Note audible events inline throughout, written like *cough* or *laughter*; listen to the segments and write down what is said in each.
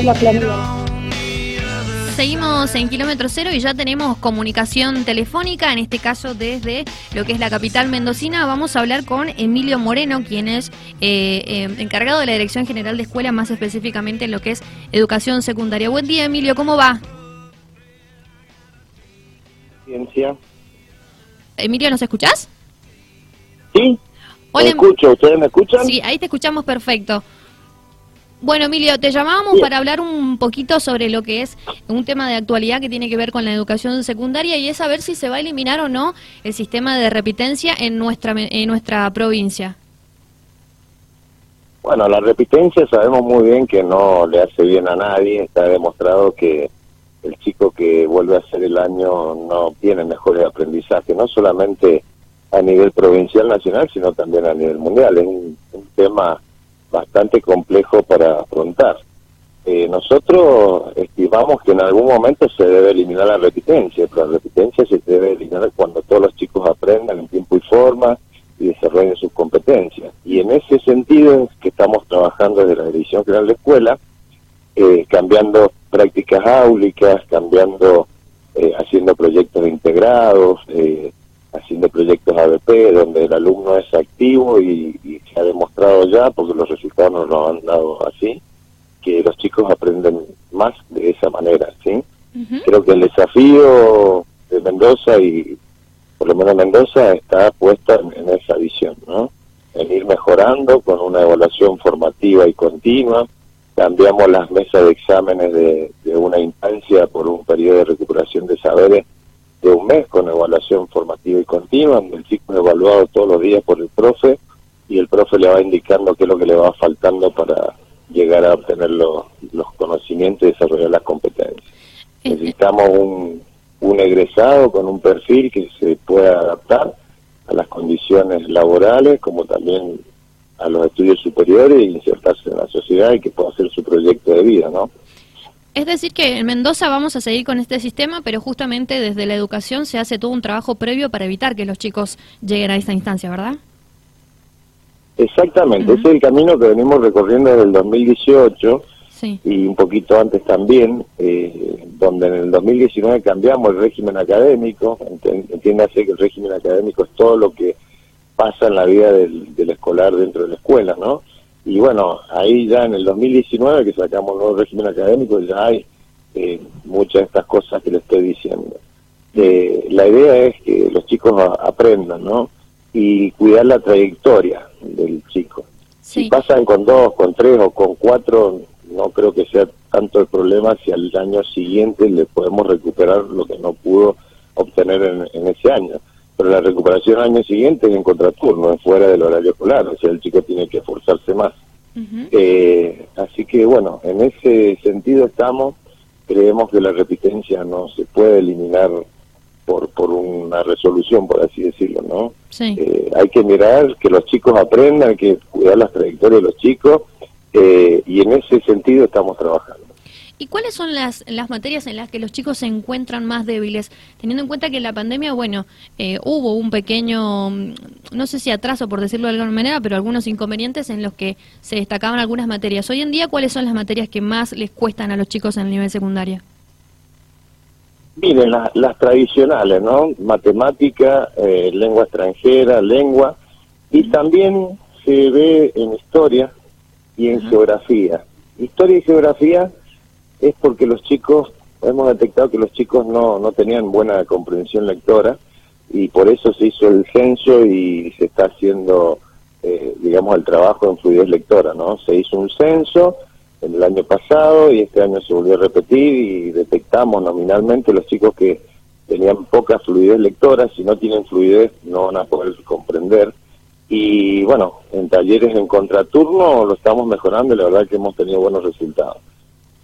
es la planilla. Seguimos en kilómetro cero y ya tenemos comunicación telefónica, en este caso desde lo que es la capital mendocina. Vamos a hablar con Emilio Moreno, quien es eh, eh, encargado de la Dirección General de Escuela, más específicamente en lo que es educación secundaria. Buen día, Emilio, ¿cómo va? Ciencia. Emilio, ¿nos escuchás? Sí. Hola, ¿Me escucho? ¿Ustedes me escuchan? Sí, ahí te escuchamos perfecto. Bueno, Emilio, te llamábamos para hablar un poquito sobre lo que es un tema de actualidad que tiene que ver con la educación secundaria y es saber si se va a eliminar o no el sistema de repitencia en nuestra en nuestra provincia. Bueno, la repitencia sabemos muy bien que no le hace bien a nadie. Está demostrado que el chico que vuelve a hacer el año no tiene mejores aprendizajes, no solamente a nivel provincial, nacional, sino también a nivel mundial. Es un, un tema bastante complejo para afrontar. Eh, nosotros estimamos que en algún momento se debe eliminar la repitencia, pero la repitencia se debe eliminar cuando todos los chicos aprendan en tiempo y forma y desarrollen sus competencias. Y en ese sentido es que estamos trabajando desde la Dirección General de Escuela, eh, cambiando prácticas áulicas, cambiando, eh, haciendo proyectos integrados, eh, haciendo proyectos ABP, donde el alumno es activo y, y se ha demostrado ya, porque los resultados nos lo han dado así, que los chicos aprenden más de esa manera, ¿sí? Creo que el desafío de Mendoza y por lo menos Mendoza está puesta en, en esa visión, ¿no? En ir mejorando con una evaluación formativa y continua. Cambiamos las mesas de exámenes de, de una instancia por un periodo de recuperación de saberes de un mes con evaluación formativa y continua, donde el chico es evaluado todos los días por el profe y el profe le va indicando qué es lo que le va faltando para llegar a obtener los, los conocimientos y desarrollar las competencias. Eh, Necesitamos un, un egresado con un perfil que se pueda adaptar a las condiciones laborales, como también a los estudios superiores e insertarse en la sociedad y que pueda hacer su proyecto de vida, ¿no? Es decir, que en Mendoza vamos a seguir con este sistema, pero justamente desde la educación se hace todo un trabajo previo para evitar que los chicos lleguen a esta instancia, ¿verdad? Exactamente, ese es el camino que venimos recorriendo desde el 2018 Sí. y un poquito antes también, eh, donde en el 2019 cambiamos el régimen académico, entiéndase que el régimen académico es todo lo que pasa en la vida del, del escolar dentro de la escuela, ¿no? Y bueno, ahí ya en el 2019 que sacamos el nuevo régimen académico ya hay eh, muchas de estas cosas que le estoy diciendo. Eh, la idea es que los chicos aprendan, ¿no? Y cuidar la trayectoria del chico. Sí. Si pasan con dos, con tres o con cuatro, no creo que sea tanto el problema si al año siguiente le podemos recuperar lo que no pudo obtener en, en ese año. Pero la recuperación al año siguiente es en contraturno, es fuera del horario escolar, o sea, el chico tiene que esforzarse más. Eh, así que bueno, en ese sentido estamos, creemos que la repitencia no se puede eliminar por, por una resolución, por así decirlo, ¿no? Sí. Eh, hay que mirar que los chicos aprendan, hay que cuidar las trayectorias de los chicos eh, y en ese sentido estamos trabajando. ¿Y cuáles son las, las materias en las que los chicos se encuentran más débiles? Teniendo en cuenta que en la pandemia, bueno, eh, hubo un pequeño, mm, no sé si atraso por decirlo de alguna manera, pero algunos inconvenientes en los que se destacaban algunas materias. Hoy en día, ¿cuáles son las materias que más les cuestan a los chicos en el nivel secundario? Miren, la- las tradicionales, ¿no? Matemática, eh, lengua extranjera, lengua, y también se ve en historia y en geografía. Historia y geografía es porque los chicos, hemos detectado que los chicos no, no tenían buena comprensión lectora y por eso se hizo el censo y se está haciendo, eh, digamos, el trabajo en fluidez lectora, ¿no? Se hizo un censo en el año pasado y este año se volvió a repetir y detectamos nominalmente los chicos que tenían poca fluidez lectora, si no tienen fluidez no van a poder comprender. Y bueno, en talleres en contraturno lo estamos mejorando y la verdad que hemos tenido buenos resultados.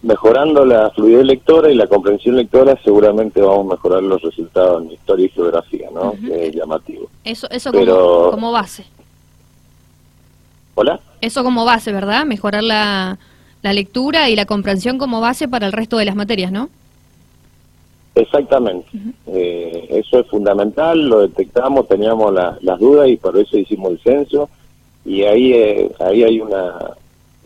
Mejorando la fluidez lectora y la comprensión lectora seguramente vamos a mejorar los resultados en historia y geografía, ¿no? Que es llamativo. Eso, eso Pero- como, como base. ¿Hola? Eso como base, ¿verdad? Mejorar la, la lectura y la comprensión como base para el resto de las materias, ¿no? Exactamente. Eh, eso es fundamental, lo detectamos, teníamos la- las dudas y por eso hicimos el censo y ahí eh, ahí hay una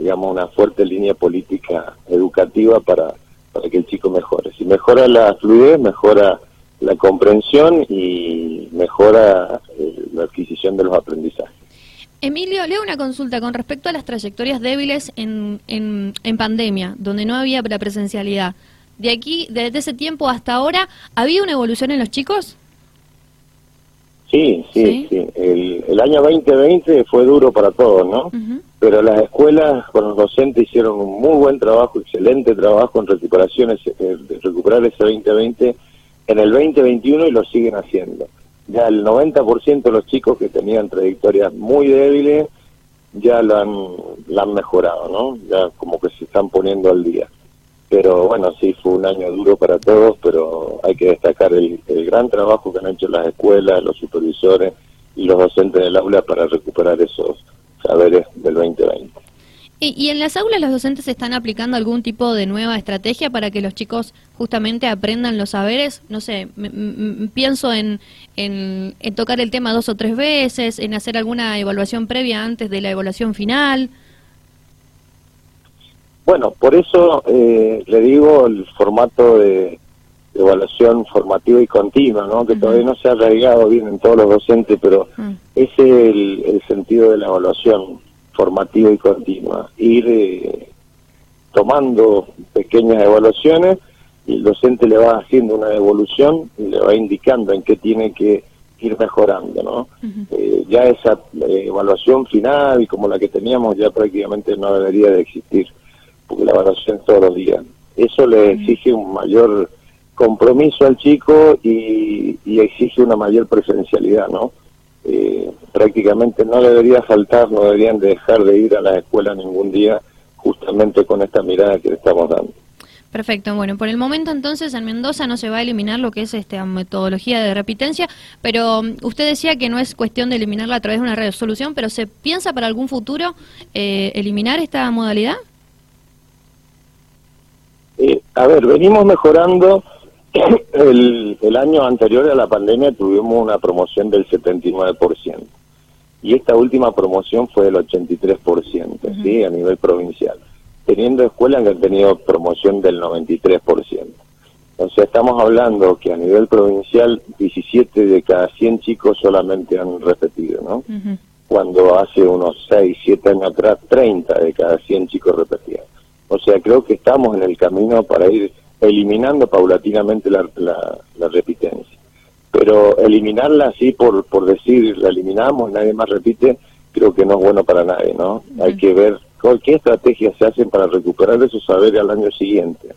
digamos, una fuerte línea política educativa para, para que el chico mejore. Si mejora la fluidez, mejora la comprensión y mejora eh, la adquisición de los aprendizajes. Emilio, leo una consulta con respecto a las trayectorias débiles en, en, en pandemia, donde no había la presencialidad. De aquí, desde ese tiempo hasta ahora, ¿había una evolución en los chicos? Sí, sí, sí. El, el, año 2020 fue duro para todos, ¿no? Pero las escuelas con los docentes hicieron un muy buen trabajo, excelente trabajo en recuperaciones, eh, recuperar ese 2020 en el 2021 y lo siguen haciendo. Ya el 90% de los chicos que tenían trayectorias muy débiles ya lo han, han mejorado, ¿no? Ya como que se están poniendo al día pero bueno, sí, fue un año duro para todos, pero hay que destacar el, gran trabajo que han hecho las escuelas, los supervisores y los docentes del aula para recuperar esos saberes del 2020. ¿Y, en las aulas los docentes están aplicando algún tipo de nueva estrategia para que los chicos justamente aprendan los saberes? No sé, pienso en, en, en tocar el tema dos o tres veces, en hacer alguna evaluación previa antes de la evaluación final. Bueno, por eso eh, le digo el formato de, evaluación formativa y continua, ¿no? que todavía no se ha arraigado bien en todos los docentes, pero mm. ese es el, sentido de la evaluación formativa y continua. Ir eh, tomando pequeñas evaluaciones y el docente le va haciendo una evolución y le va indicando en qué tiene que ir mejorando, ¿no? Eh, ya esa evaluación final como la que teníamos ya prácticamente no debería de existir porque la evaluación todos los días. Eso le exige un mayor compromiso al chico y, exige una mayor presencialidad, ¿no? Eh, prácticamente no debería faltar, no deberían dejar de ir a la escuela ningún día justamente con esta mirada que le estamos dando. Perfecto, bueno, por el momento entonces en Mendoza no se va a eliminar lo que es esta metodología de repitencia, pero um, usted decía que no es cuestión de eliminarla a través de una resolución, pero ¿se piensa para algún futuro eh, eliminar esta modalidad? Eh, a ver, venimos mejorando. *coughs* El, el año anterior a la pandemia tuvimos una promoción del 79% y esta última promoción fue del 83%, ¿sí? A nivel provincial. Teniendo escuelas que han tenido promoción del 93%. O sea, estamos hablando que a nivel provincial 17 de cada 100 chicos solamente han repetido, ¿no? Cuando hace unos 6, 7 años atrás 30 de cada 100 chicos repetían. O sea, creo que estamos en el camino para ir eliminando paulatinamente la, la, repitencia. Pero eliminarla así por, por decir, la eliminamos, nadie más repite, creo que no es bueno para nadie, ¿no? Hay que ver qué estrategias se hacen para recuperar esos saberes al año siguiente.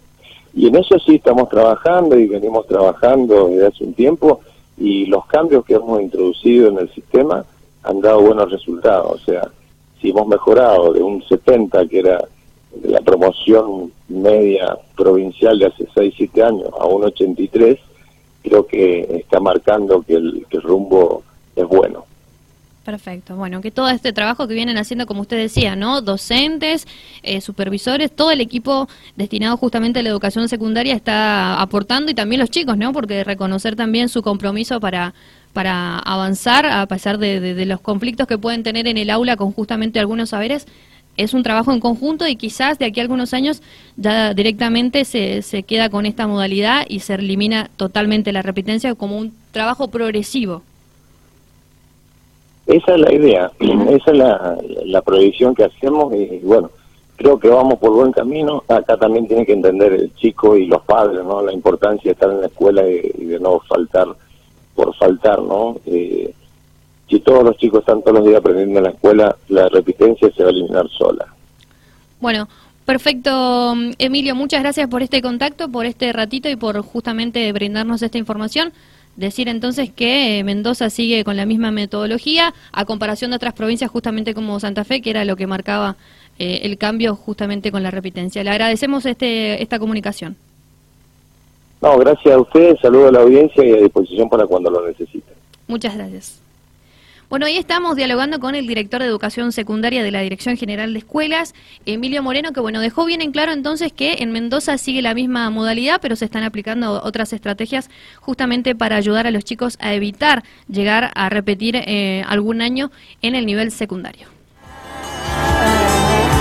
Y en eso sí estamos trabajando y venimos trabajando desde hace un tiempo y los cambios que hemos introducido en el sistema han dado buenos resultados. O sea, si hemos mejorado de un 70 que era la promoción media provincial de hace 6, 7 años a un 83, creo que está marcando que el, rumbo es bueno. Perfecto. Bueno, que todo este trabajo que vienen haciendo, como usted decía, ¿no? Docentes, eh, supervisores, todo el equipo destinado justamente a la educación secundaria está aportando y también los chicos, ¿no? Porque reconocer también su compromiso para, para avanzar a pesar de los conflictos que pueden tener en el aula con justamente algunos saberes, es un trabajo en conjunto y quizás de aquí a algunos años ya directamente se, se queda con esta modalidad y se elimina totalmente la repitencia como un trabajo progresivo. Esa es la idea, esa es la, la proyección que hacemos y bueno, creo que vamos por buen camino. Acá también tiene que entender el chico y los padres, ¿no? La importancia de estar en la escuela y, de no faltar por faltar, ¿no? Eh, si todos los chicos están todos los días aprendiendo en la escuela, la repitencia se va a eliminar sola. Bueno, perfecto, Emilio, muchas gracias por este contacto, por este ratito y por justamente brindarnos esta información. Decir entonces que eh, Mendoza sigue con la misma metodología a comparación de otras provincias justamente como Santa Fe, que era lo que marcaba eh, el cambio justamente con la repitencia. Le agradecemos este, esta comunicación. No, gracias a ustedes, saludo a la audiencia y a disposición para cuando lo necesiten. Muchas gracias. Bueno, ahí estamos dialogando con el director de Educación Secundaria de la Dirección General de Escuelas, Emilio Moreno, que bueno, dejó bien en claro entonces que en Mendoza sigue la misma modalidad, pero se están aplicando otras estrategias justamente para ayudar a los chicos a evitar llegar a repetir eh, algún año en el nivel secundario.